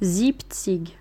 siebzig